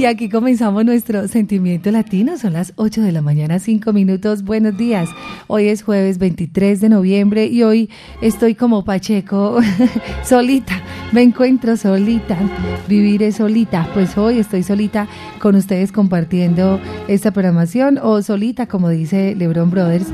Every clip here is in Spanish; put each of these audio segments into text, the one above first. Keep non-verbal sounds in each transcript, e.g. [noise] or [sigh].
Y aquí comenzamos nuestro sentimiento latino. Son las 8 de la mañana, 5 minutos. Buenos días. Hoy es jueves 23 de noviembre y hoy estoy como Pacheco, [laughs] solita. Me encuentro solita. Viviré solita. Pues hoy estoy solita con ustedes compartiendo esta programación o solita, como dice Lebron Brothers.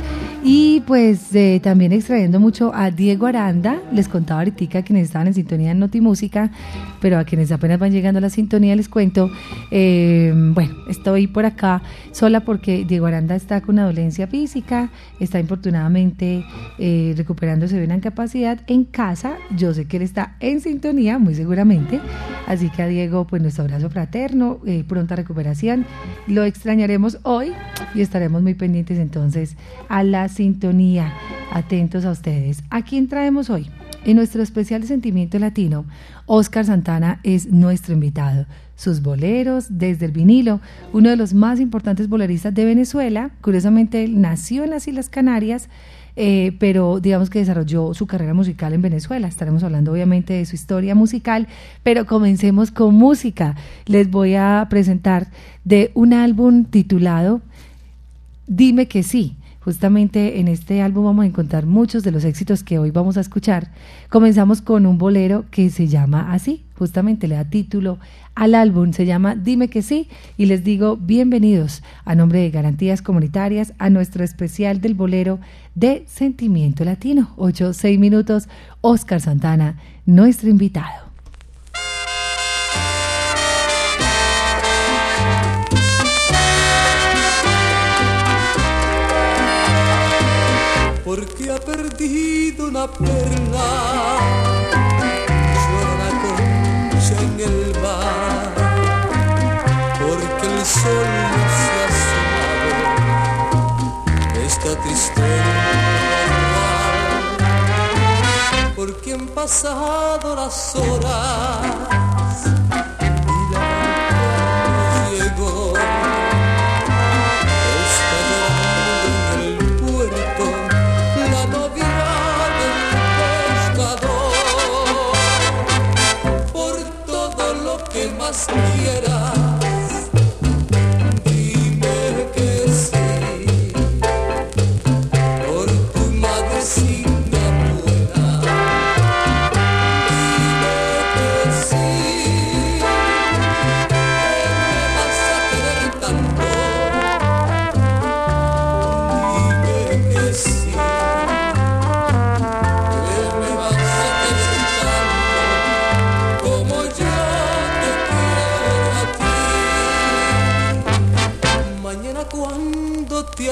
Y pues eh, también extrayendo mucho a Diego Aranda. Les contaba ahorita a quienes estaban en sintonía en Notimúsica, pero a quienes apenas van llegando a la sintonía les cuento. Eh, bueno, estoy por acá sola porque Diego Aranda está con una dolencia física, está infortunadamente eh, recuperándose de una incapacidad en casa. Yo sé que él está en sintonía, muy seguramente. Así que a Diego, pues nuestro abrazo fraterno, eh, pronta recuperación. Lo extrañaremos hoy y estaremos muy pendientes entonces a la sintonía. Atentos a ustedes. ¿A quién traemos hoy? En nuestro especial de Sentimiento Latino, Oscar Santana es nuestro invitado sus boleros desde el vinilo, uno de los más importantes boleristas de Venezuela. Curiosamente, él nació en las Islas Canarias, eh, pero digamos que desarrolló su carrera musical en Venezuela. Estaremos hablando obviamente de su historia musical, pero comencemos con música. Les voy a presentar de un álbum titulado Dime que sí. Justamente en este álbum vamos a encontrar muchos de los éxitos que hoy vamos a escuchar. Comenzamos con un bolero que se llama así, justamente le da título al álbum, se llama Dime que sí y les digo bienvenidos a nombre de Garantías Comunitarias a nuestro especial del bolero de Sentimiento Latino. 8, 6 minutos, Oscar Santana, nuestro invitado. Una perla, llora la concha en el mar, porque el sol se ha asomado, esta tristeza, porque han pasado las horas que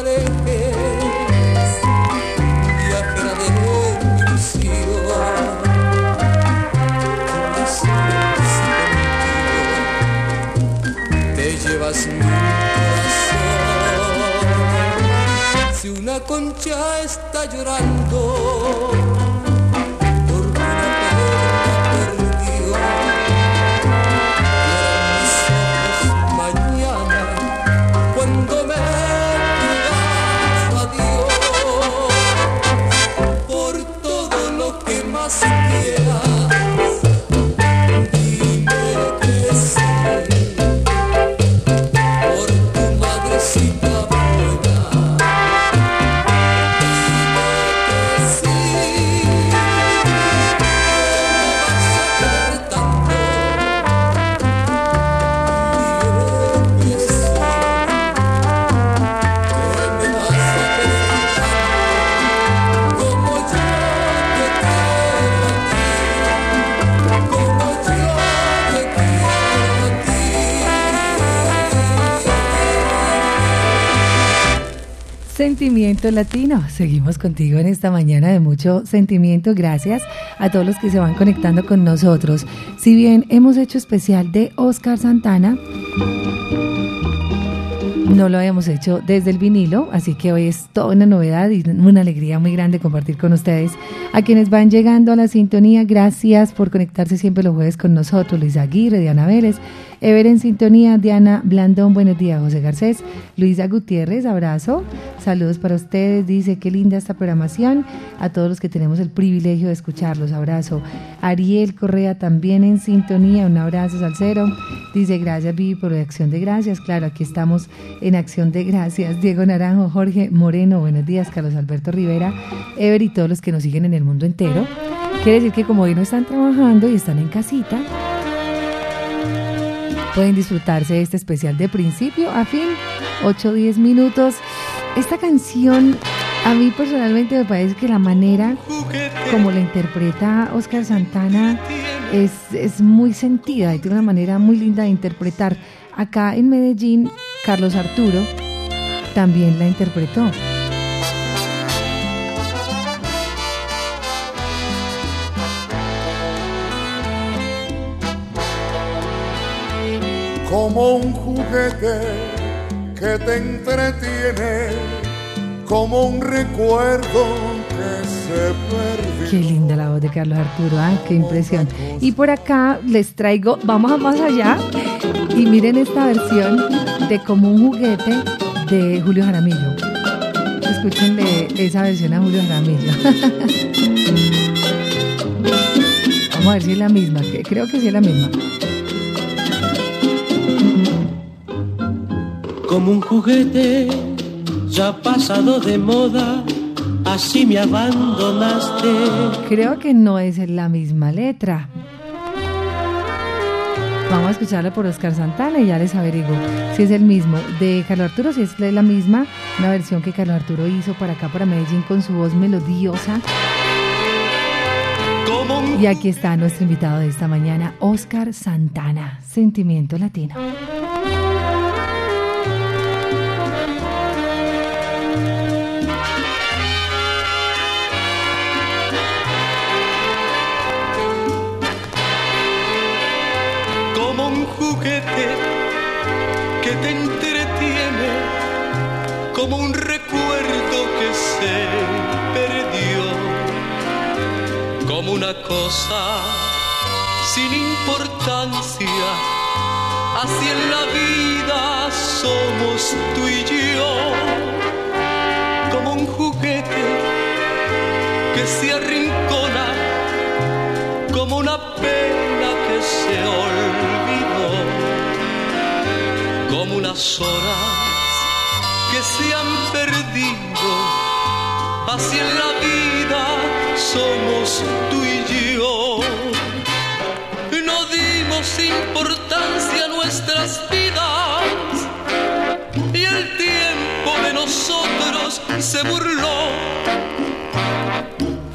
alejes, viajera de ilusión, te llevas mi corazón. Si una concha está llorando Sentimiento Latino. Seguimos contigo en esta mañana de mucho sentimiento. Gracias a todos los que se van conectando con nosotros. Si bien hemos hecho especial de Oscar Santana, no lo habíamos hecho desde el vinilo, así que hoy es toda una novedad y una alegría muy grande compartir con ustedes. A quienes van llegando a la sintonía, gracias por conectarse siempre los jueves con nosotros. Luis Aguirre, Diana Vélez, Ever en sintonía, Diana Blandón, buenos días, José Garcés, Luisa Gutiérrez, abrazo, saludos para ustedes, dice qué linda esta programación, a todos los que tenemos el privilegio de escucharlos, abrazo. Ariel Correa también en sintonía, un abrazo salcero, dice gracias Vivi por la acción de gracias, claro, aquí estamos en acción de gracias, Diego Naranjo, Jorge Moreno, buenos días, Carlos Alberto Rivera, Ever y todos los que nos siguen en el mundo entero. Quiere decir que como hoy no están trabajando y están en casita, pueden disfrutarse de este especial de principio a fin, 8 o 10 minutos. Esta canción a mí personalmente me parece que la manera como la interpreta Oscar Santana es, es muy sentida y tiene una manera muy linda de interpretar. Acá en Medellín, Carlos Arturo también la interpretó. Como un juguete que te entretiene, como un recuerdo que se perdió. Qué linda la voz de Carlos Arturo, ¿ah? qué impresión. Y por acá les traigo, vamos a más allá y miren esta versión de Como un juguete de Julio Jaramillo. Escúchenle esa versión a Julio Jaramillo. [laughs] Vamos a ver si es la misma, creo que sí es la misma. Como un juguete ya pasado de moda, así me abandonaste. Creo que no es la misma letra. Vamos a escucharla por Oscar Santana y ya les averiguo si es el mismo. De Carlos Arturo, si es la misma, una versión que Carlos Arturo hizo para acá, para Medellín, con su voz melodiosa. Y aquí está nuestro invitado de esta mañana, Oscar Santana, Sentimiento Latino. Entretiene, como un recuerdo que se perdió, como una cosa sin importancia. Así en la vida somos tú y yo, como un juguete que se unas horas que se han perdido. Así en la vida somos tú y yo. No dimos importancia a nuestras vidas y el tiempo de nosotros se burló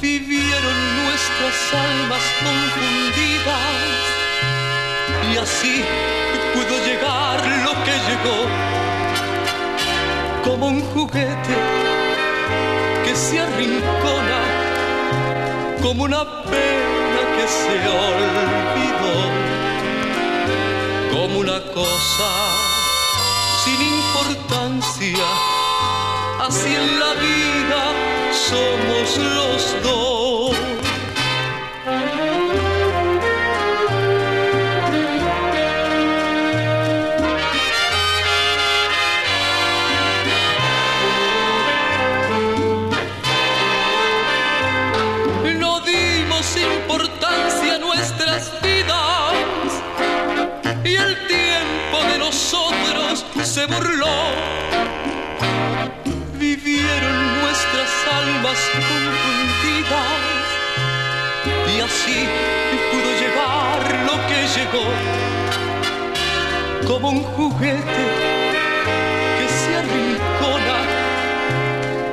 vivieron nuestras almas confundidas y así pudo llegar lo que llegó como un juguete que se arrincona como una pena que se olvidó como una cosa sin importancia así en la vida somos los dos. Se burló. Vivieron nuestras almas confundidas. Y así pudo llegar lo que llegó. Como un juguete que se arrincona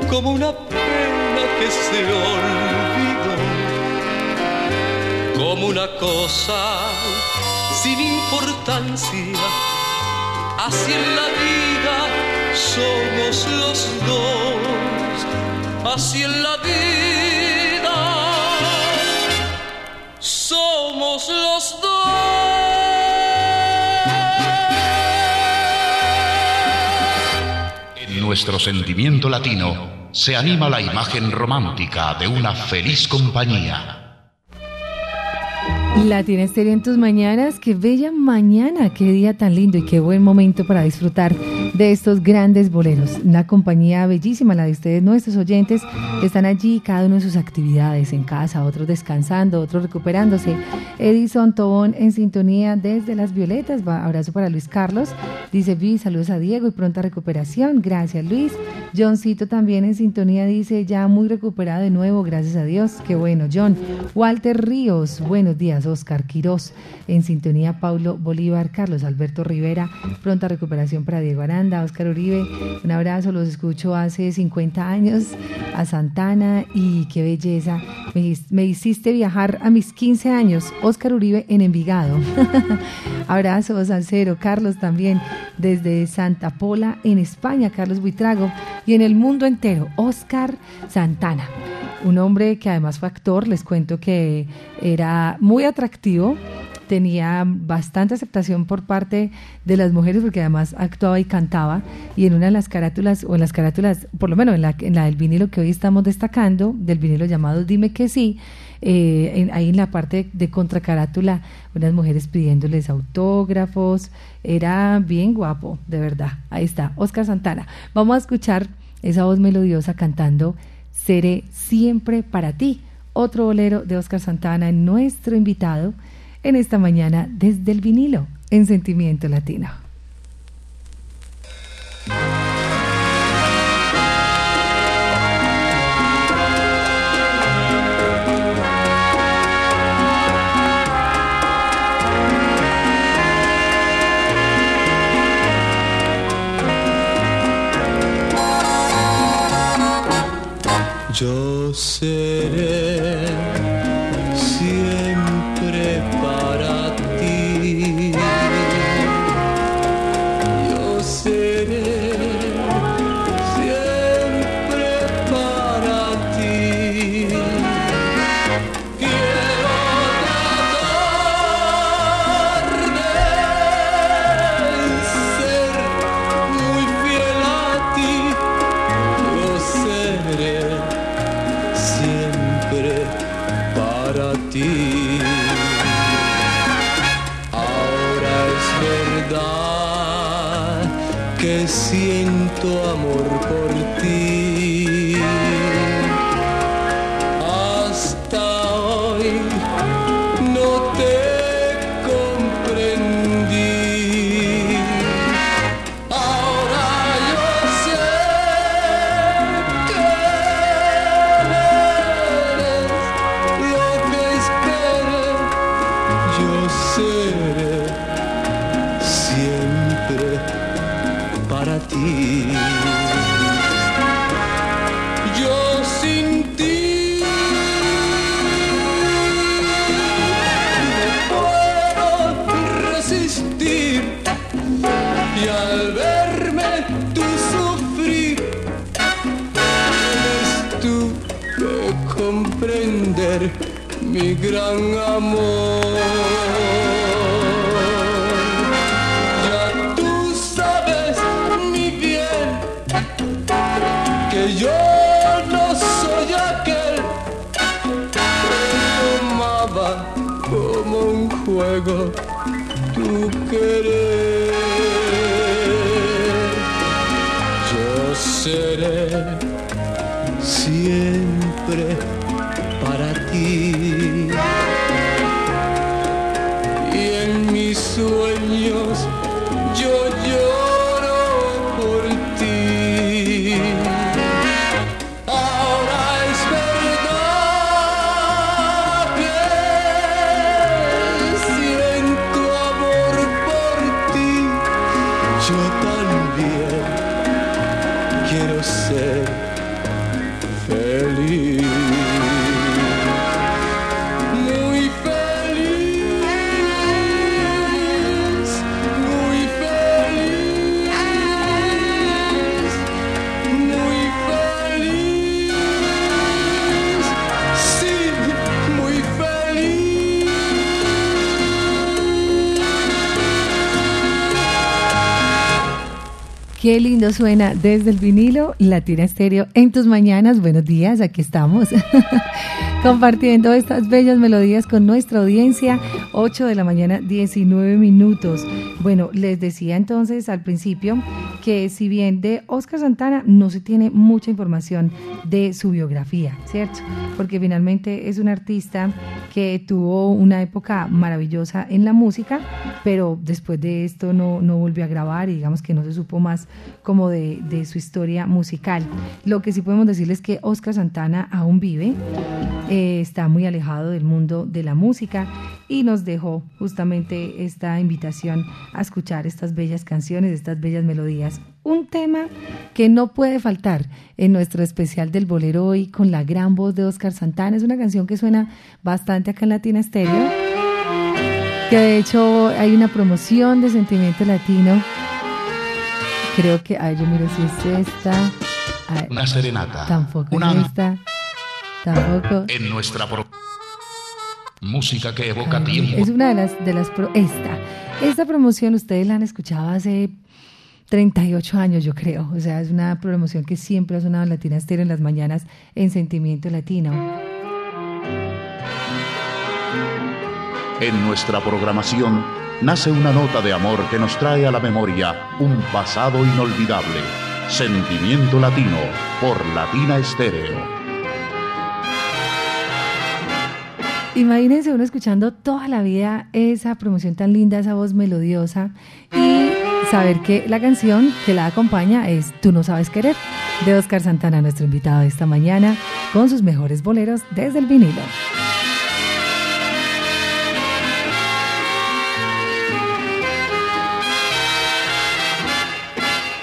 como una pena que se olvidó. Como una cosa sin importancia así en la vida somos los dos, así en la vida somos los dos. En nuestro sentimiento latino se anima la imagen romántica de una feliz compañía. Latina Estéreo en tus mañanas, qué bella mañana, qué día tan lindo y qué buen momento para disfrutar de estos grandes boleros. Una compañía bellísima, la de ustedes, nuestros oyentes, están allí, cada uno en sus actividades, en casa, otros descansando, otros recuperándose. Edison Tobón en sintonía desde Las Violetas, abrazo para Luis Carlos, dice Vi, saludos a Diego y pronta recuperación, gracias Luis. Johncito también en sintonía dice, ya muy recuperado de nuevo, gracias a Dios, qué bueno John. Walter Ríos, buenos días. Oscar Quirós, en sintonía Paulo Bolívar, Carlos Alberto Rivera, pronta recuperación para Diego Oscar Uribe, un abrazo, los escucho hace 50 años, a Santana y qué belleza, me, hiciste viajar a mis 15 años, Oscar Uribe en Envigado. [laughs] abrazo, Salcero, Carlos también, desde Santa Pola, en España, Carlos Buitrago, y en el mundo entero, Oscar Santana un hombre que además fue actor, les cuento que era muy atractivo, tenía bastante aceptación por parte de las mujeres porque además actuaba y cantaba y en una de las carátulas o en las carátulas, por lo menos en la, en la del vinilo que hoy estamos destacando, del vinilo llamado Dime que sí, eh, en, ahí en la parte de contracarátula, unas mujeres pidiéndoles autógrafos, era bien guapo, de verdad. Ahí está, Oscar Santana. Vamos a escuchar esa voz melodiosa cantando Seré siempre para ti. Otro bolero de Oscar Santana, nuestro invitado en esta mañana desde el vinilo en Sentimiento Latino. Yo seré para Lindo suena desde el vinilo, Latina Estéreo en tus mañanas. Buenos días, aquí estamos [laughs] compartiendo estas bellas melodías con nuestra audiencia. 8 de la mañana, 19 minutos. Bueno, les decía entonces al principio que si bien de Oscar Santana no se tiene mucha información de su biografía, ¿cierto? Porque finalmente es un artista que tuvo una época maravillosa en la música, pero después de esto no, no volvió a grabar y digamos que no se supo más como de, de su historia musical. Lo que sí podemos decirles es que Oscar Santana aún vive, eh, está muy alejado del mundo de la música y nos dejó justamente esta invitación a escuchar estas bellas canciones, estas bellas melodías. Un tema que no puede faltar en nuestro especial del bolero hoy con la gran voz de Oscar Santana. Es una canción que suena bastante acá en Latina Stereo, que de hecho hay una promoción de Sentimiento Latino. Creo que, ay, yo miro si es esta. Ay, Una serenata. tampoco Una es esta. Tampoco. en nuestra pro- música que evoca Ay, tiempo. Es una de las, de las pro- esta. Esta promoción ustedes la han escuchado hace 38 años, yo creo. O sea, es una promoción que siempre ha sonado en Latina Estéreo en las mañanas en Sentimiento Latino. En nuestra programación nace una nota de amor que nos trae a la memoria un pasado inolvidable. Sentimiento Latino por Latina Estéreo. Imagínense uno escuchando toda la vida esa promoción tan linda, esa voz melodiosa y saber que la canción que la acompaña es Tú no sabes querer de Oscar Santana, nuestro invitado de esta mañana, con sus mejores boleros desde el vinilo.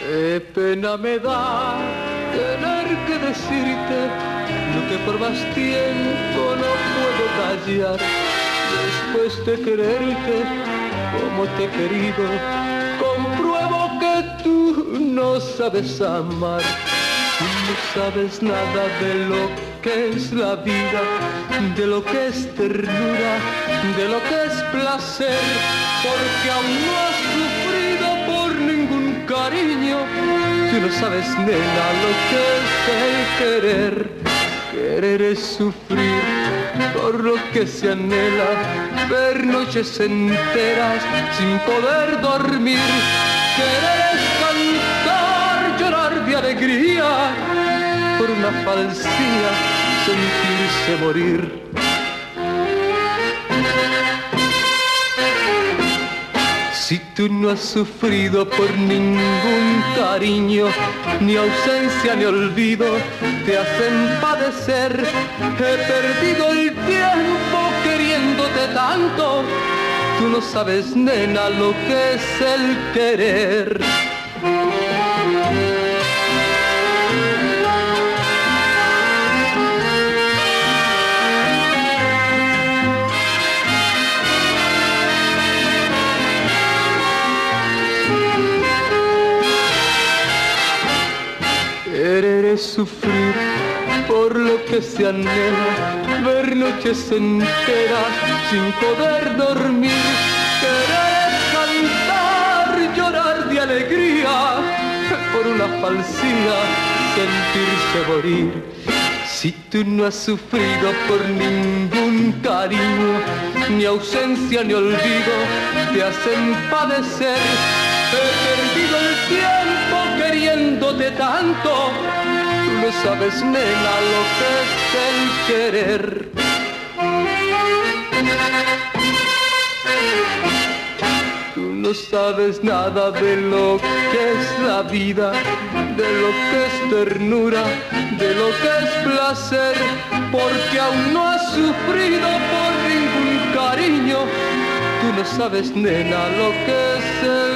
Qué pena me da tener que decirte lo que por más tiempo no puedo callar. Después de quererte como te he querido, no sabes amar. No sabes nada de lo que es la vida, de lo que es ternura, de lo que es placer, porque aún no has sufrido por ningún cariño. Tú no sabes, nena, lo que es el querer. Querer es sufrir por lo que se anhela, ver noches enteras sin poder dormir. Querer es cantar, llorar de alegría por una falsía, sentirse morir. Si tú no has sufrido por ningún cariño, ni ausencia ni olvido, te hacen padecer. He perdido el tiempo queriéndote tanto. Tú no sabes, nena, lo que es el querer. Sufrir por lo que se anhela, ver noches enteras sin poder dormir. Querer cantar, llorar de alegría por una falsía, sentirse morir. Si tú no has sufrido por ningún cariño, ni ausencia ni olvido, te hacen padecer. He perdido el tiempo queriéndote tanto, no sabes, nena, lo que es el querer. Tú no sabes nada de lo que es la vida, de lo que es ternura, de lo que es placer, porque aún no has sufrido por ningún cariño. Tú no sabes, nena, lo que es el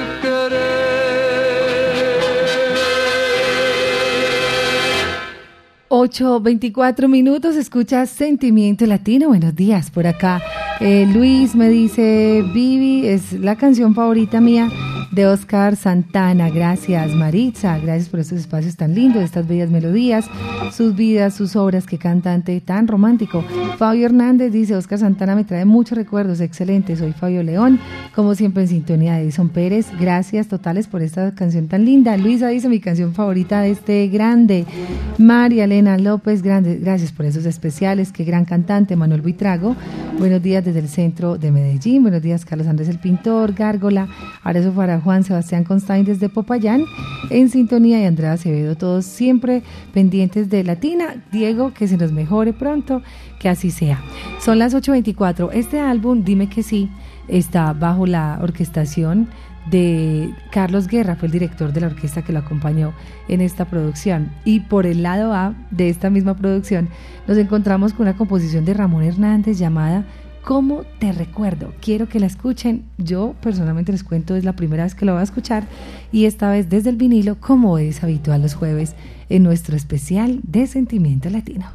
8.24 minutos, escuchas Sentimiento Latino. Buenos días por acá. Eh, Luis me dice, Vivi, es la canción favorita mía de Oscar Santana. Gracias Maritza, gracias por estos espacios tan lindos, estas bellas melodías, sus vidas, sus obras, qué cantante tan romántico. Fabio Hernández dice, Oscar Santana me trae muchos recuerdos, excelente, soy Fabio León, como siempre en sintonía de Edison Pérez. Gracias totales por esta canción tan linda. Luisa dice mi canción favorita de este grande. María Elena López, grande, gracias por esos especiales, qué gran cantante. Manuel Buitrago, buenos días desde el centro de Medellín, buenos días Carlos Andrés el Pintor, Gárgola, Arezo para Juan Sebastián Constain desde Popayán, en sintonía y Andrea Acevedo, todos siempre pendientes de Latina. Diego, que se nos mejore pronto, que así sea. Son las 8.24. Este álbum, dime que sí, está bajo la orquestación de Carlos Guerra, fue el director de la orquesta que lo acompañó en esta producción. Y por el lado A de esta misma producción nos encontramos con una composición de Ramón Hernández llamada ¿Cómo te recuerdo? Quiero que la escuchen. Yo personalmente les cuento, es la primera vez que lo voy a escuchar y esta vez desde el vinilo, como es habitual los jueves, en nuestro especial de Sentimiento Latino.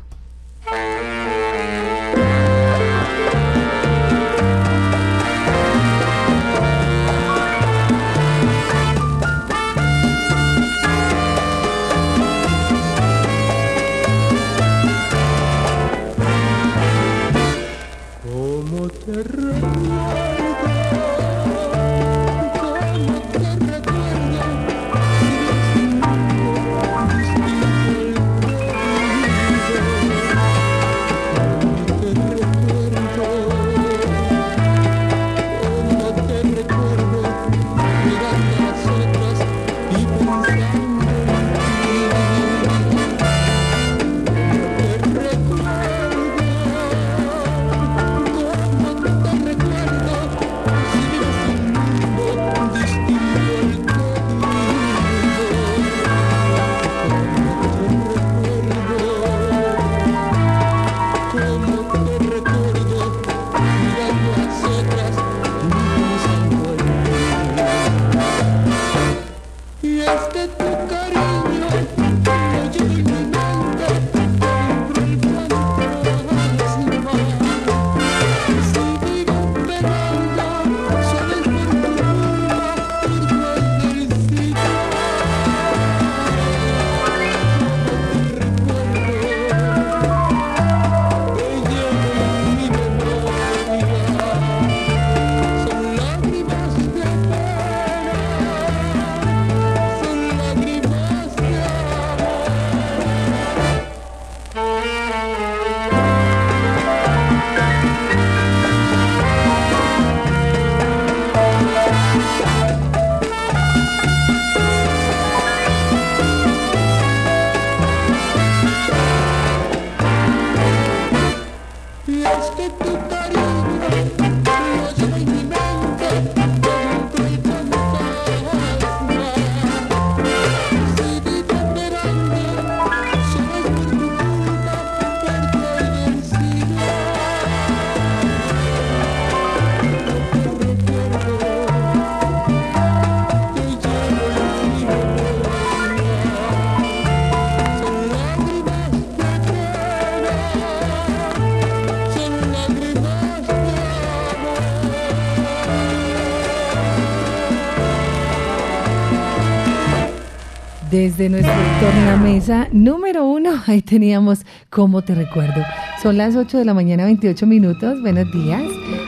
Desde nuestro tornamesa número uno, ahí teníamos cómo te recuerdo. Son las 8 de la mañana, 28 minutos. Buenos días.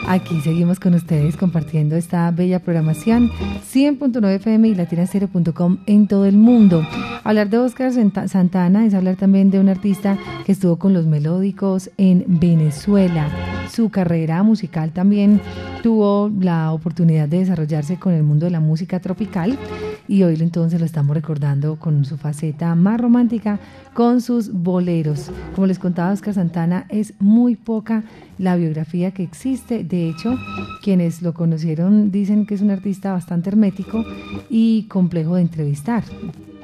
Aquí seguimos con ustedes compartiendo esta bella programación 100.9 FM y latinacero.com en todo el mundo. Hablar de Oscar Santa- Santana es hablar también de un artista que estuvo con los melódicos en Venezuela. Su carrera musical también tuvo la oportunidad de desarrollarse con el mundo de la música tropical y hoy entonces lo estamos recordando con su faceta más romántica, con sus boleros. Como les contaba Oscar Santana, es muy poca la biografía que existe. De hecho, quienes lo conocieron dicen que es un artista bastante hermético y complejo de entrevistar.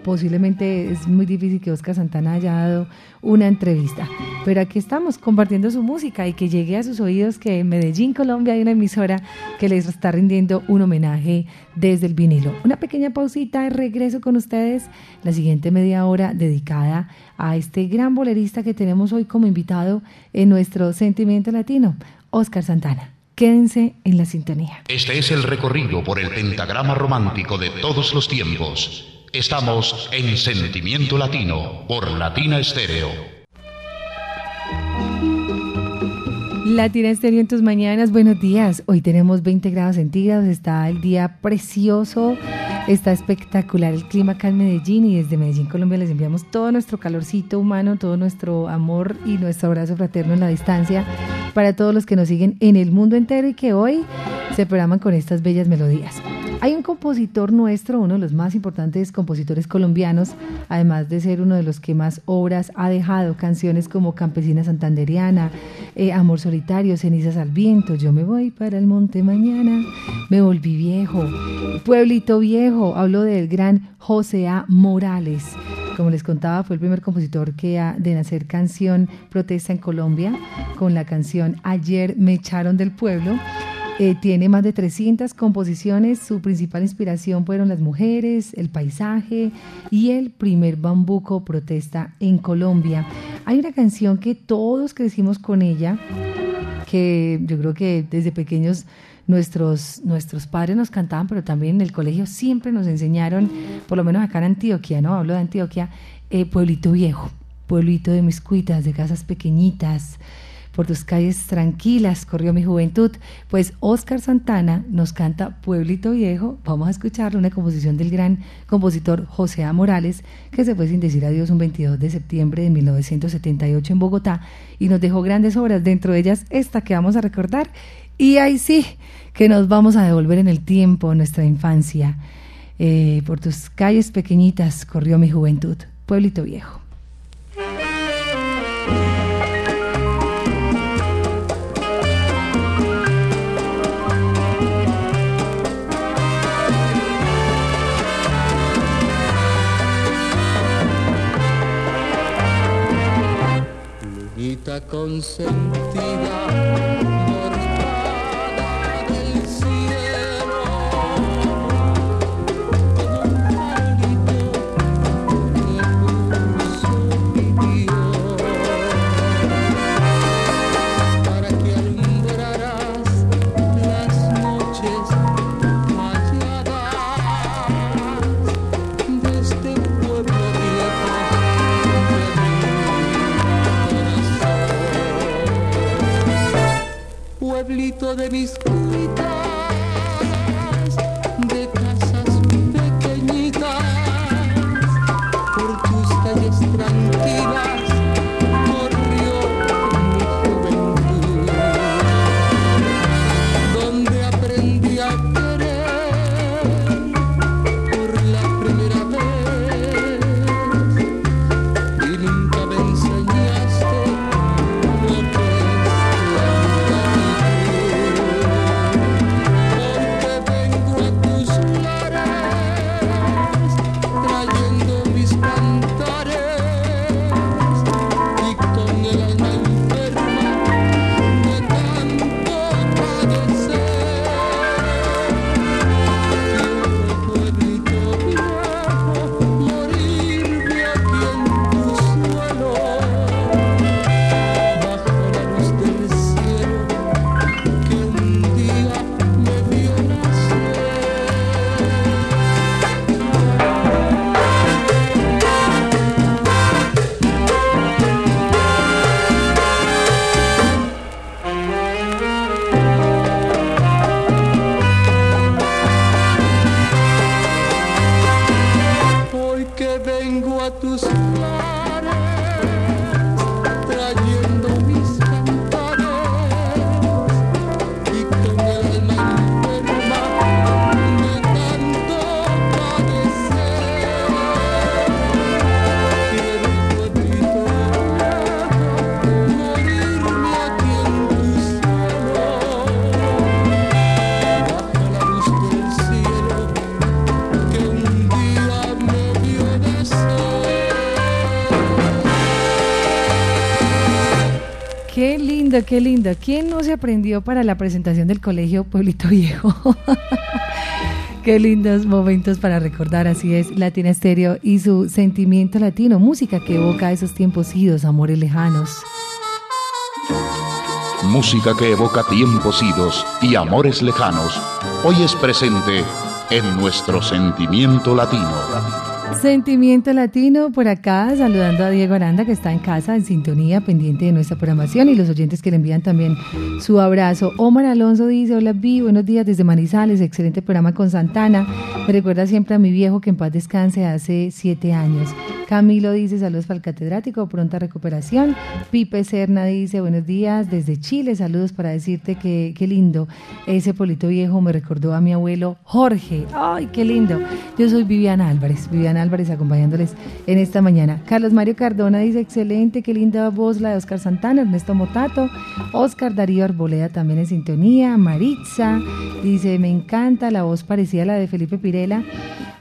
Posiblemente es muy difícil que Oscar Santana haya dado una entrevista, pero aquí estamos compartiendo su música y que llegue a sus oídos que en Medellín, Colombia, hay una emisora que les está rindiendo un homenaje desde el vinilo. Una pequeña pausita, regreso con ustedes, la siguiente media hora dedicada a este gran bolerista que tenemos hoy como invitado en nuestro Sentimiento Latino, Oscar Santana. Quédense en la sintonía. Este es el recorrido por el pentagrama romántico de todos los tiempos. Estamos en Sentimiento Latino por Latina Estéreo. Latina Estéreo en tus mañanas, buenos días. Hoy tenemos 20 grados centígrados, está el día precioso, está espectacular el clima acá en Medellín y desde Medellín, Colombia, les enviamos todo nuestro calorcito humano, todo nuestro amor y nuestro abrazo fraterno en la distancia para todos los que nos siguen en el mundo entero y que hoy se programan con estas bellas melodías. Hay un compositor nuestro, uno de los más importantes compositores colombianos, además de ser uno de los que más obras ha dejado, canciones como Campesina Santanderiana, eh, Amor Solitario, Cenizas al Viento, Yo me voy para el monte mañana, Me volví viejo, Pueblito Viejo, hablo del gran José A. Morales. Como les contaba, fue el primer compositor que ha de nacer canción protesta en Colombia con la canción Ayer me echaron del pueblo. Eh, tiene más de 300 composiciones. Su principal inspiración fueron las mujeres, el paisaje y el primer bambuco protesta en Colombia. Hay una canción que todos crecimos con ella, que yo creo que desde pequeños nuestros, nuestros padres nos cantaban, pero también en el colegio siempre nos enseñaron, por lo menos acá en Antioquia, ¿no? Hablo de Antioquia, eh, pueblito viejo, pueblito de mis cuitas, de casas pequeñitas, por tus calles tranquilas corrió mi juventud. Pues Oscar Santana nos canta Pueblito Viejo. Vamos a escuchar una composición del gran compositor José A. Morales, que se fue sin decir adiós un 22 de septiembre de 1978 en Bogotá y nos dejó grandes obras, dentro de ellas esta que vamos a recordar. Y ahí sí, que nos vamos a devolver en el tiempo, nuestra infancia. Eh, por tus calles pequeñitas corrió mi juventud. Pueblito Viejo. Qué lindo. ¿Quién no se aprendió para la presentación del colegio Pueblito Viejo? [laughs] qué lindos momentos para recordar. Así es, Latina Estéreo y su sentimiento latino, música que evoca esos tiempos idos, amores lejanos. música que evoca tiempos idos y amores lejanos, hoy es presente en nuestro sentimiento latino. Sentimiento Latino por acá, saludando a Diego Aranda que está en casa en sintonía, pendiente de nuestra programación y los oyentes que le envían también su abrazo. Omar Alonso dice, hola Vi, buenos días desde Manizales, excelente programa con Santana. Me recuerda siempre a mi viejo que en paz descanse hace siete años. Camilo dice, saludos para el catedrático, pronta recuperación. Pipe Serna dice, buenos días desde Chile, saludos para decirte que qué lindo. Ese polito viejo me recordó a mi abuelo Jorge. Ay, qué lindo. Yo soy Viviana Álvarez, Viviana Álvarez acompañándoles en esta mañana. Carlos Mario Cardona dice, excelente, qué linda voz la de Oscar Santana, Ernesto Motato, Oscar Darío Arboleda también en sintonía, Maritza dice, me encanta la voz parecida a la de Felipe Pirela.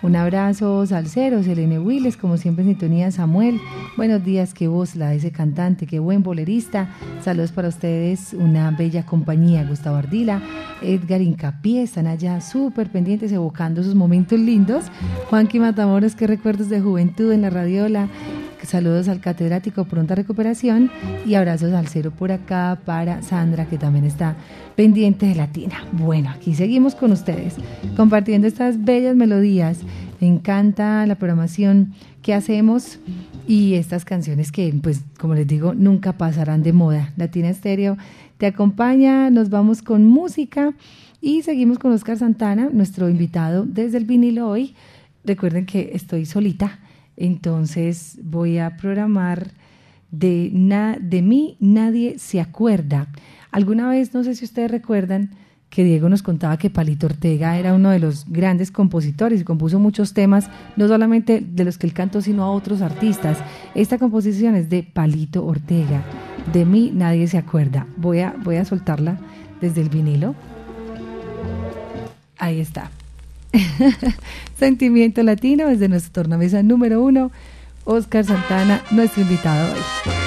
Un abrazo, Salcero, Selene Willes, como siempre sintonía, Samuel. Buenos días, qué voz la de ese cantante, qué buen bolerista. Saludos para ustedes, una bella compañía, Gustavo Ardila, Edgar Incapié, están allá súper pendientes, evocando sus momentos lindos. Juanqui Matamoros, qué recuerdos de juventud en la radiola. Saludos al catedrático, pronta recuperación y abrazos al cero por acá para Sandra, que también está pendiente de Latina. Bueno, aquí seguimos con ustedes, compartiendo estas bellas melodías. Me encanta la programación que hacemos y estas canciones que, pues, como les digo, nunca pasarán de moda. Latina Estéreo te acompaña, nos vamos con música y seguimos con Oscar Santana, nuestro invitado desde el vinilo hoy. Recuerden que estoy solita entonces voy a programar de, na, de mí nadie se acuerda. Alguna vez, no sé si ustedes recuerdan, que Diego nos contaba que Palito Ortega era uno de los grandes compositores y compuso muchos temas, no solamente de los que él cantó, sino a otros artistas. Esta composición es de Palito Ortega. De mí nadie se acuerda. Voy a, voy a soltarla desde el vinilo. Ahí está. [laughs] Sentimiento Latino desde nuestra tornamesa número uno. Oscar Santana, nuestro invitado hoy.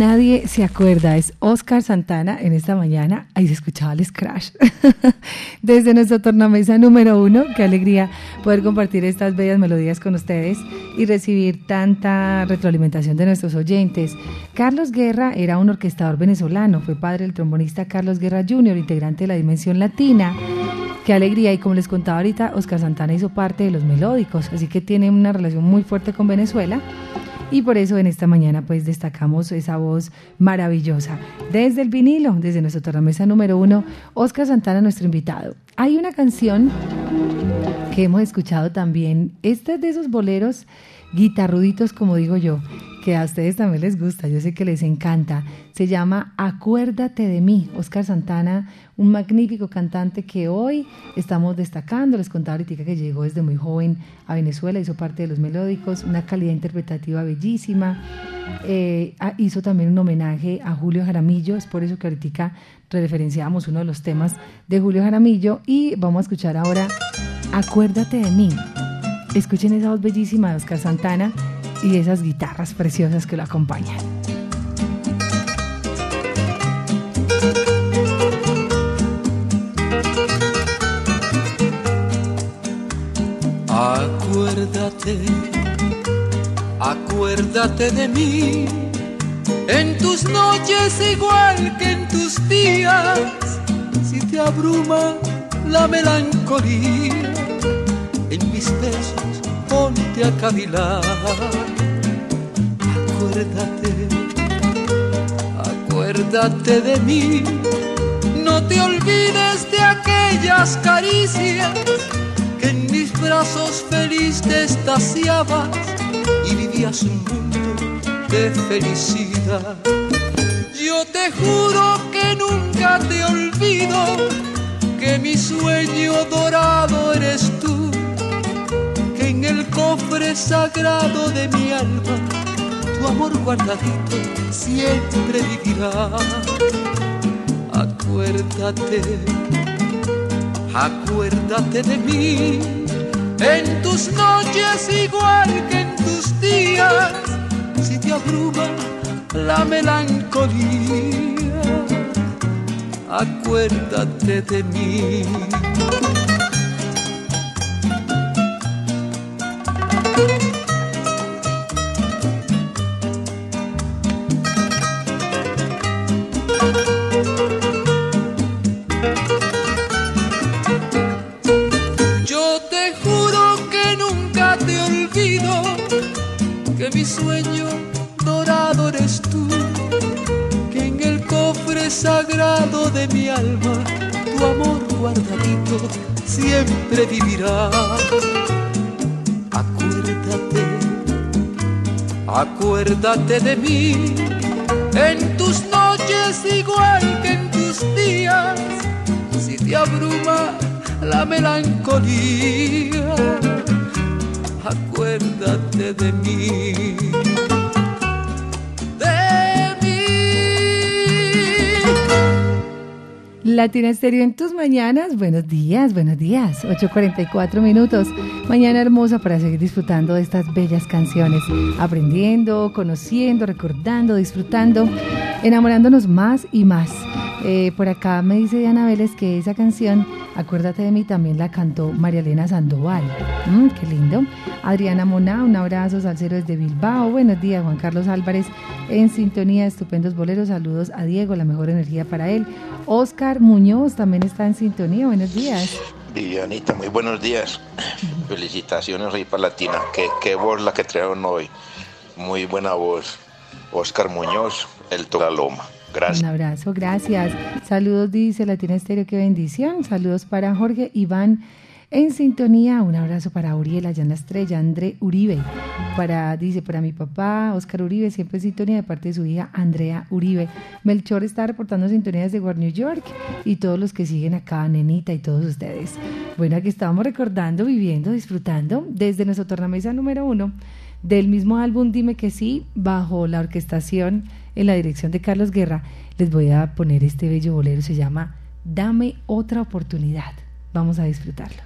Nadie se acuerda. Es Oscar Santana en esta mañana. Ahí se escuchaba el scratch. [laughs] Desde nuestra tornamesa número uno. Qué alegría poder compartir estas bellas melodías con ustedes y recibir tanta retroalimentación de nuestros oyentes. Carlos Guerra era un orquestador venezolano. Fue padre del trombonista Carlos Guerra Jr., integrante de la Dimensión Latina. Qué alegría. Y como les contaba ahorita, Oscar Santana hizo parte de los melódicos. Así que tiene una relación muy fuerte con Venezuela y por eso en esta mañana pues destacamos esa voz maravillosa. Desde el vinilo, desde nuestra tornamesa número uno, Oscar Santana, nuestro invitado. Hay una canción que hemos escuchado también, este es de esos boleros guitarruditos, como digo yo, que a ustedes también les gusta, yo sé que les encanta. Se llama Acuérdate de mí. Oscar Santana, un magnífico cantante que hoy estamos destacando. Les contaba ahorita que llegó desde muy joven a Venezuela, hizo parte de los melódicos, una calidad interpretativa bellísima. Eh, ah, hizo también un homenaje a Julio Jaramillo, es por eso que ahorita referenciamos uno de los temas de Julio Jaramillo y vamos a escuchar ahora Acuérdate de mí. Escuchen esa voz bellísima de Oscar Santana y esas guitarras preciosas que lo acompañan. Acuérdate, acuérdate de mí, en tus noches igual que en tus días, si te abruma la melancolía, en mis besos ponte a cavilar. Acuérdate, acuérdate de mí, no te olvides de aquellas caricias que en mis brazos feliz te estaciabas y vivías un mundo de felicidad. Yo te juro que nunca te olvido, que mi sueño dorado eres tú, en el cofre sagrado de mi alma tu amor guardadito siempre vivirá. Acuérdate Acuérdate de mí en tus noches igual que en tus días, si te abruma la melancolía, acuérdate de mí. Acuérdate de mí, en tus noches igual que en tus días, si te abruma la melancolía, acuérdate de mí. Latina Estéreo en tus mañanas. Buenos días, buenos días. 8.44 minutos. Mañana hermosa para seguir disfrutando de estas bellas canciones. Aprendiendo, conociendo, recordando, disfrutando, enamorándonos más y más. Eh, por acá me dice Diana Vélez que esa canción, acuérdate de mí, también la cantó María Elena Sandoval. Mm, qué lindo. Adriana Moná, un abrazo, salsero desde Bilbao. Buenos días, Juan Carlos Álvarez, en sintonía, estupendos boleros. Saludos a Diego, la mejor energía para él. Oscar Muñoz también está en sintonía. Buenos días. Vivianita, muy buenos días. Felicitaciones para Latina. Qué, voz la que trajeron hoy. Muy buena voz. Oscar Muñoz, el Toca Loma. Gracias. Un abrazo, gracias. Saludos, dice Latina Estéreo, qué bendición. Saludos para Jorge Iván en sintonía. Un abrazo para Uriel, la estrella, André Uribe. Para, dice, para mi papá, Oscar Uribe, siempre en sintonía de parte de su hija, Andrea Uribe. Melchor está reportando sintonía desde War New York y todos los que siguen acá, Nenita y todos ustedes. Bueno, aquí estábamos recordando, viviendo, disfrutando desde nuestra tornamesa número uno del mismo álbum Dime que sí, bajo la orquestación en la dirección de Carlos Guerra, les voy a poner este bello bolero, se llama Dame otra oportunidad. Vamos a disfrutarlo.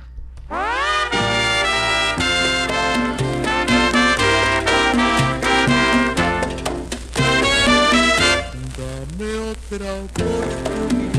Dame otra oportunidad.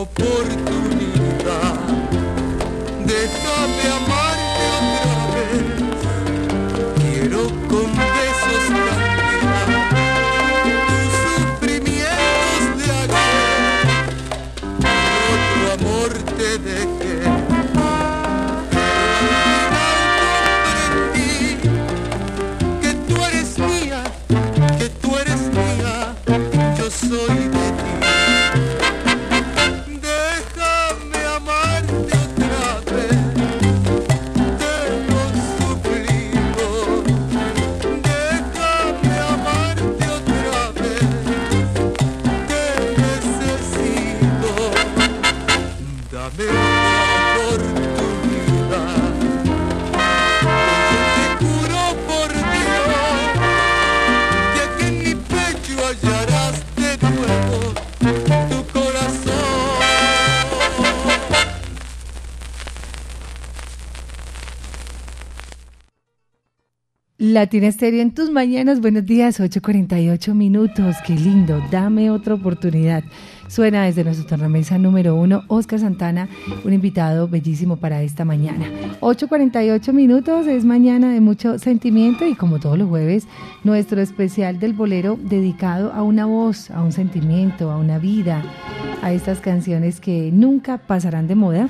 Otra Latina Estéreo en tus mañanas. Buenos días, 8.48 minutos. Qué lindo. Dame otra oportunidad. Suena desde nuestra tornamesa número uno, Oscar Santana, un invitado bellísimo para esta mañana. 8.48 minutos, es mañana de mucho sentimiento y como todos los jueves, nuestro especial del bolero dedicado a una voz, a un sentimiento, a una vida, a estas canciones que nunca pasarán de moda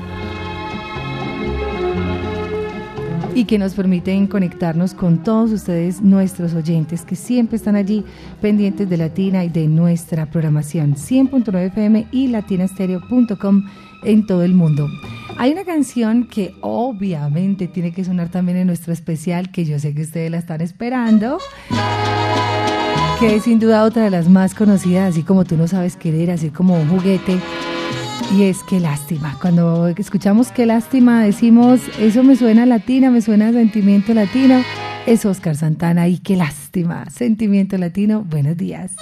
y que nos permiten conectarnos con todos ustedes, nuestros oyentes, que siempre están allí pendientes de Latina y de nuestra programación 100.9 FM y latinastereo.com en todo el mundo. Hay una canción que obviamente tiene que sonar también en nuestro especial, que yo sé que ustedes la están esperando, que es sin duda otra de las más conocidas, así como tú no sabes querer, así como un juguete. Y es qué lástima. Cuando escuchamos qué lástima, decimos, eso me suena latina, me suena sentimiento latino. Es Oscar Santana y qué lástima. Sentimiento latino, buenos días.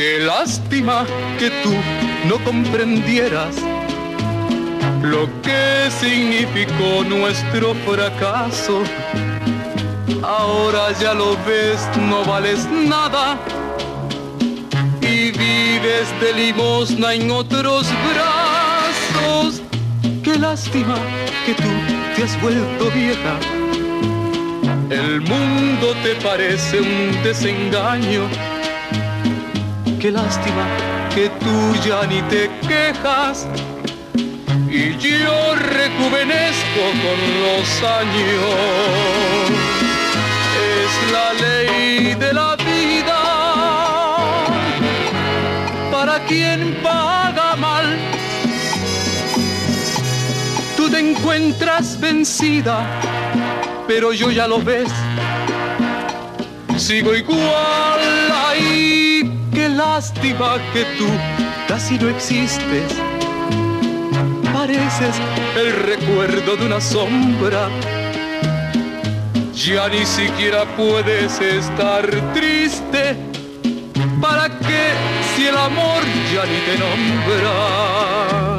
Qué lástima que tú no comprendieras lo que significó nuestro fracaso. Ahora ya lo ves, no vales nada y vives de limosna en otros brazos. Qué lástima que tú te has vuelto vieja. El mundo te parece un desengaño. Qué lástima que tú ya ni te quejas y yo rejuvenezco con los años. Es la ley de la vida para quien paga mal. Tú te encuentras vencida, pero yo ya lo ves. Sigo igual lástima que tú casi no existes. Pareces el recuerdo de una sombra. Ya ni siquiera puedes estar triste. ¿Para qué si el amor ya ni te nombra.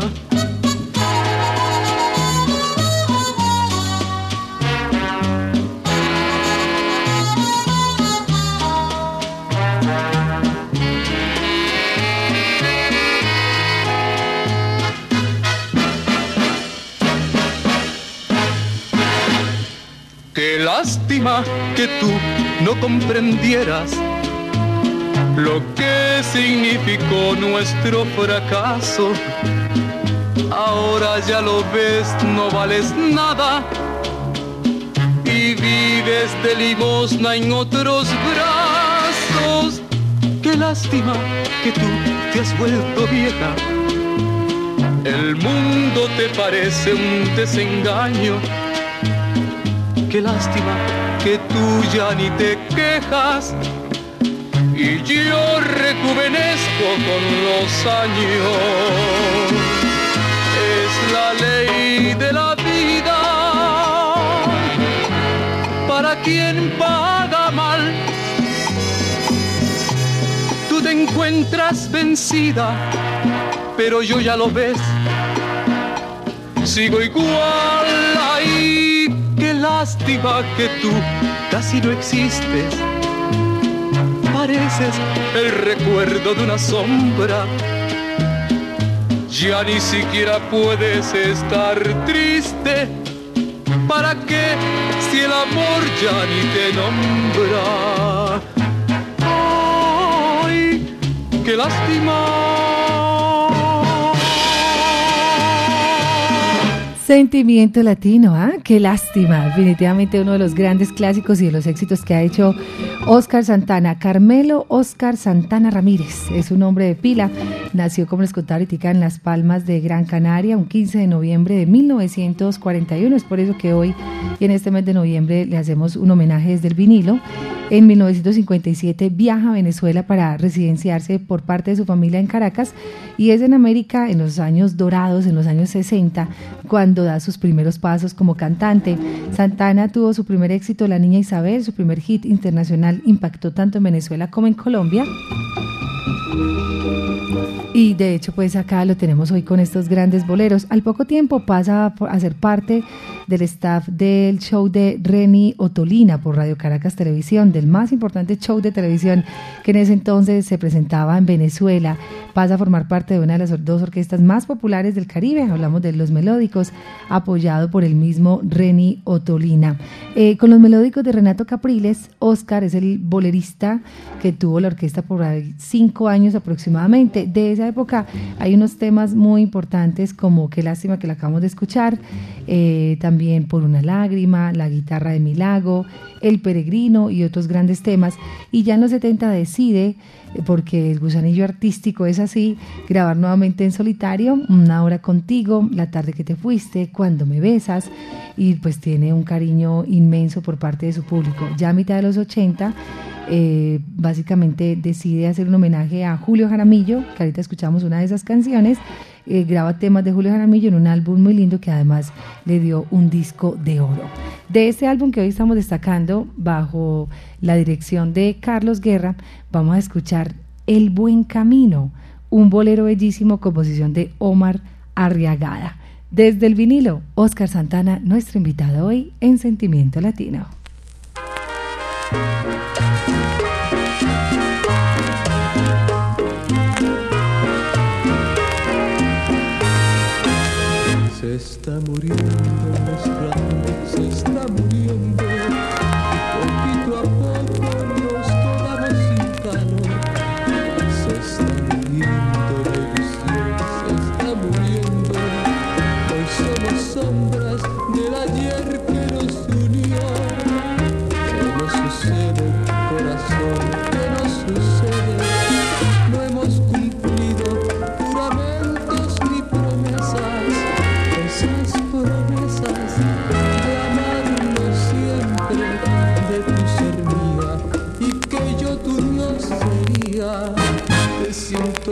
Lástima que tú no comprendieras lo que significó nuestro fracaso. Ahora ya lo ves, no vales nada y vives de limosna en otros brazos. Qué lástima que tú te has vuelto vieja. El mundo te parece un desengaño. Qué lástima que tú ya ni te quejas y yo rejuvenezco con los años. Es la ley de la vida para quien paga mal. Tú te encuentras vencida, pero yo ya lo ves. Sigo igual ahí, lástima que tú casi no existes pareces el recuerdo de una sombra. Ya ni siquiera puedes estar triste. ¿Para qué si el amor ya ni te nombra? ¡Ay, qué lástima! Sentimiento latino, ¿ah? Qué lástima. Definitivamente uno de los grandes clásicos y de los éxitos que ha hecho Oscar Santana. Carmelo Oscar Santana Ramírez es su nombre de pila. Nació, como les contaba ahorita, en Las Palmas de Gran Canaria, un 15 de noviembre de 1941. Es por eso que hoy, en este mes de noviembre, le hacemos un homenaje desde el vinilo. En 1957 viaja a Venezuela para residenciarse por parte de su familia en Caracas y es en América en los años dorados, en los años 60, cuando da sus primeros pasos como cantante. Santana tuvo su primer éxito, La Niña Isabel, su primer hit internacional, impactó tanto en Venezuela como en Colombia. Y de hecho, pues acá lo tenemos hoy con estos grandes boleros. Al poco tiempo pasa a ser parte del staff del show de Reni Otolina por Radio Caracas Televisión, del más importante show de televisión que en ese entonces se presentaba en Venezuela. Pasa a formar parte de una de las dos orquestas más populares del Caribe, hablamos de los melódicos, apoyado por el mismo Reni Otolina. Eh, con los melódicos de Renato Capriles, Oscar es el bolerista que tuvo la orquesta por cinco años aproximadamente. De esa época hay unos temas muy importantes como Qué lástima que la acabamos de escuchar, eh, también Por una lágrima, La guitarra de mi lago, El peregrino y otros grandes temas. Y ya en los 70 decide, eh, porque el gusanillo artístico es así, grabar nuevamente en solitario, Una hora contigo, La tarde que te fuiste, Cuando me besas, y pues tiene un cariño inmenso por parte de su público. Ya a mitad de los 80 eh, básicamente decide hacer un homenaje a Julio Jaramillo, que ahorita escuchamos una de esas canciones, eh, graba temas de Julio Jaramillo en un álbum muy lindo que además le dio un disco de oro. De este álbum que hoy estamos destacando bajo la dirección de Carlos Guerra, vamos a escuchar El Buen Camino, un bolero bellísimo, composición de Omar Arriagada. Desde el vinilo, Oscar Santana, nuestro invitado hoy en Sentimiento Latino. Se está muriendo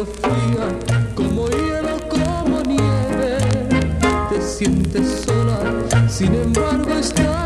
fría como hielo, como nieve. Te sientes sola, sin embargo estás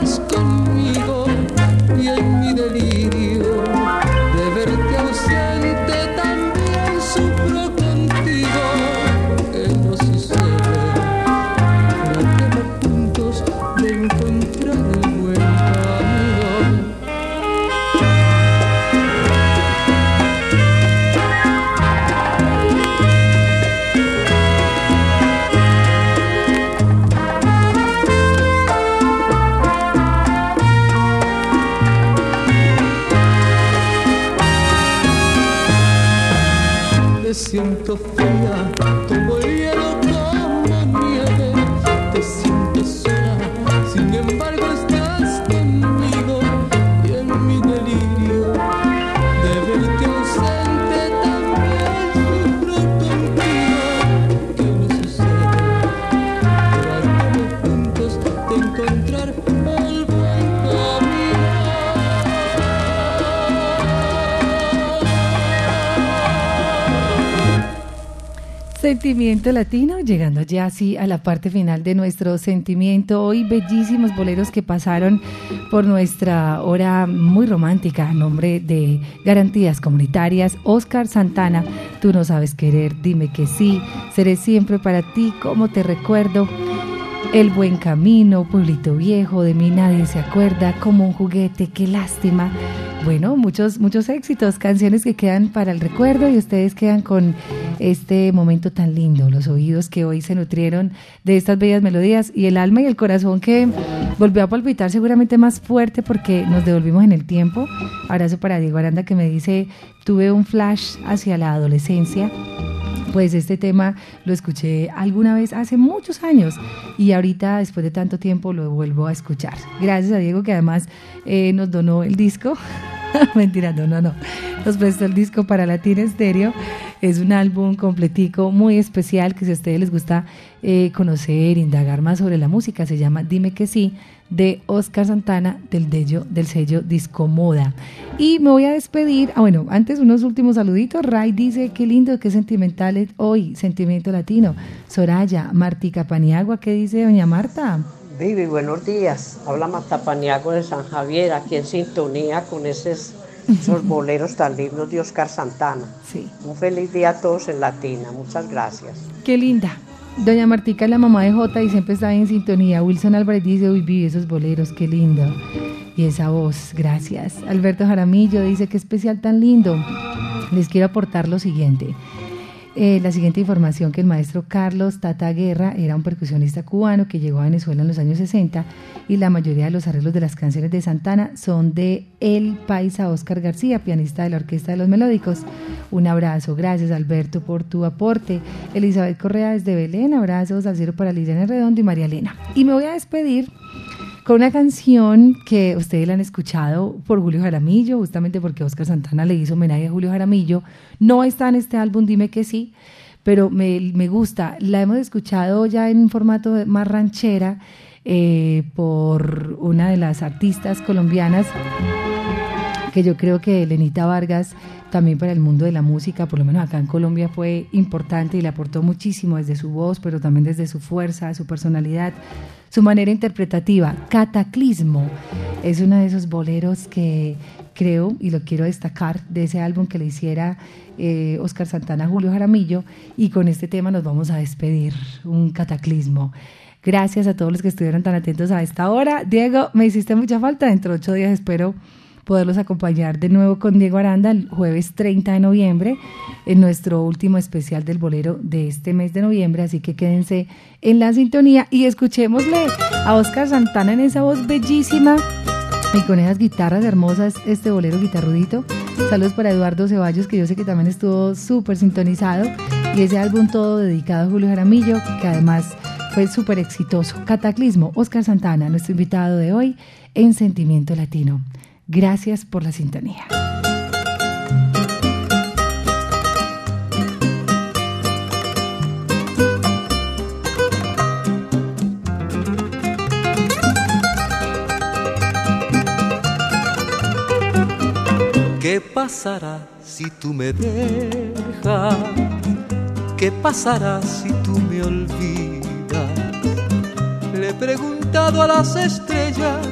Sentimiento latino, llegando ya así a la parte final de nuestro sentimiento. Hoy bellísimos boleros que pasaron por nuestra hora muy romántica a nombre de Garantías Comunitarias. Oscar Santana, tú no sabes querer, dime que sí, seré siempre para ti como te recuerdo. El buen camino, pueblito viejo, de mí nadie se acuerda, como un juguete, qué lástima. Bueno, muchos, muchos éxitos, canciones que quedan para el recuerdo y ustedes quedan con este momento tan lindo, los oídos que hoy se nutrieron de estas bellas melodías y el alma y el corazón que volvió a palpitar seguramente más fuerte porque nos devolvimos en el tiempo. Abrazo para Diego Aranda que me dice, tuve un flash hacia la adolescencia pues este tema lo escuché alguna vez hace muchos años y ahorita después de tanto tiempo lo vuelvo a escuchar. Gracias a Diego que además eh, nos donó el disco. [laughs] Mentira, no, no, no. Nos prestó el disco para Latina Estéreo. Es un álbum completico muy especial que si a ustedes les gusta eh, conocer, indagar más sobre la música, se llama Dime que sí de Oscar Santana del, dello, del sello Discomoda. Y me voy a despedir. Ah, bueno, antes unos últimos saluditos. Ray dice, qué lindo, qué sentimental es hoy, sentimiento latino. Soraya, Martica Paniagua, ¿qué dice doña Marta? Vivi, buenos días. Habla Marta Paniagua de San Javier, aquí en sintonía con esos, esos boleros tan lindos de Oscar Santana. Sí. Un feliz día a todos en Latina. Muchas gracias. Qué linda. Doña Martica es la mamá de Jota y siempre está en sintonía. Wilson Álvarez dice, uy, vive esos boleros, qué lindo. Y esa voz, gracias. Alberto Jaramillo dice, qué especial tan lindo. Les quiero aportar lo siguiente. Eh, la siguiente información que el maestro Carlos Tata Guerra era un percusionista cubano que llegó a Venezuela en los años 60 y la mayoría de los arreglos de las canciones de Santana son de el paisa Oscar García, pianista de la Orquesta de los Melódicos. Un abrazo, gracias Alberto por tu aporte. Elizabeth Correa desde Belén, abrazos al cielo para Liliana Redondo y María Elena. Y me voy a despedir con una canción que ustedes la han escuchado por Julio Jaramillo, justamente porque Oscar Santana le hizo homenaje a Julio Jaramillo. No está en este álbum, dime que sí, pero me, gusta. La hemos escuchado ya en un formato más ranchera eh, por una de las artistas colombianas que yo creo que Lenita Vargas también para el mundo de la música, por lo menos acá en Colombia, fue importante y le aportó muchísimo desde su voz, pero también desde su fuerza, su personalidad, su manera interpretativa. Cataclismo es uno de esos boleros que creo, y lo quiero destacar, de ese álbum que le hiciera eh, Oscar Santana, Julio Jaramillo, y con este tema nos vamos a despedir, un cataclismo. Gracias a todos los que estuvieron tan atentos a esta hora. Diego, me hiciste mucha falta. Dentro de ocho días espero poderlos acompañar de nuevo con Diego Aranda el jueves 30 de noviembre en nuestro último especial del bolero de este mes de noviembre, así que quédense en la sintonía y escuchémosle a Oscar Santana en esa voz bellísima y con esas guitarras hermosas, este bolero guitarrudito. Saludos para Eduardo Ceballos, que yo sé que también estuvo súper sintonizado, y ese álbum todo dedicado a Julio Jaramillo, que además fue súper exitoso. Cataclismo, Oscar Santana, nuestro invitado de hoy en Sentimiento Latino. Gracias por la sintonía. ¿Qué pasará si tú me dejas? ¿Qué pasará si tú me olvidas? Le he preguntado a las estrellas,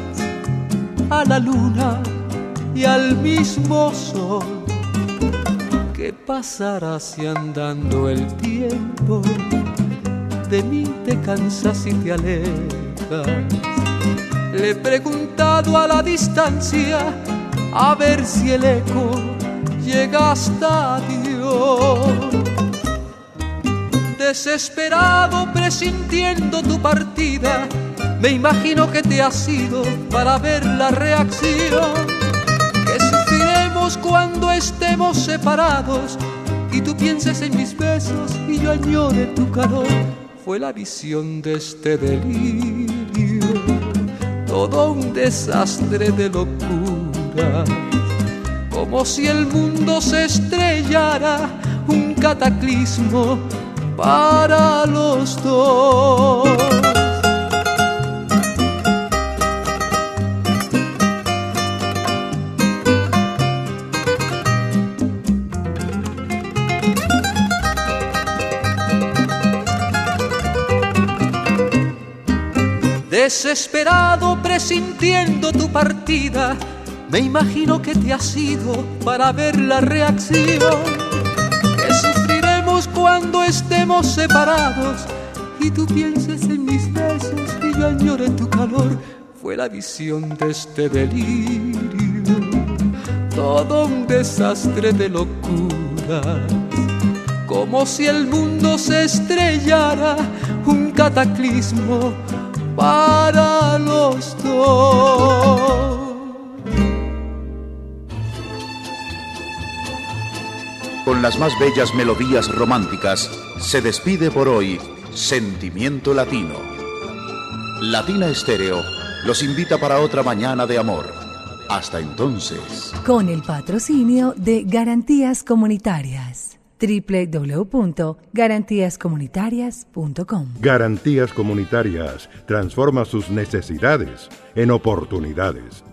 a la luna y al mismo sol. ¿Qué pasará si andando el tiempo de mí te cansas y te alejas? Le he preguntado a la distancia a ver si el eco llega hasta Dios. Desesperado presintiendo tu partida, me imagino que te has ido para ver la reacción que sufriremos cuando estemos separados y tú pienses en mis besos y yo añore tu calor. Fue la visión de este delirio, todo un desastre de locura, como si el mundo se estrellara, un cataclismo para los dos. Desesperado presintiendo tu partida, me imagino que te has ido para ver la reacción. Que sufriremos cuando estemos separados. Y tú pienses en mis besos y yo añore tu calor. Fue la visión de este delirio, todo un desastre de locura, como si el mundo se estrellara, un cataclismo para los dos. Con las más bellas melodías románticas, se despide por hoy Sentimiento Latino. Latina Estéreo los invita para otra mañana de amor. Hasta entonces. Con el patrocinio de Garantías Comunitarias www.garantíascomunitarias.com. Garantías Comunitarias transforma sus necesidades en oportunidades.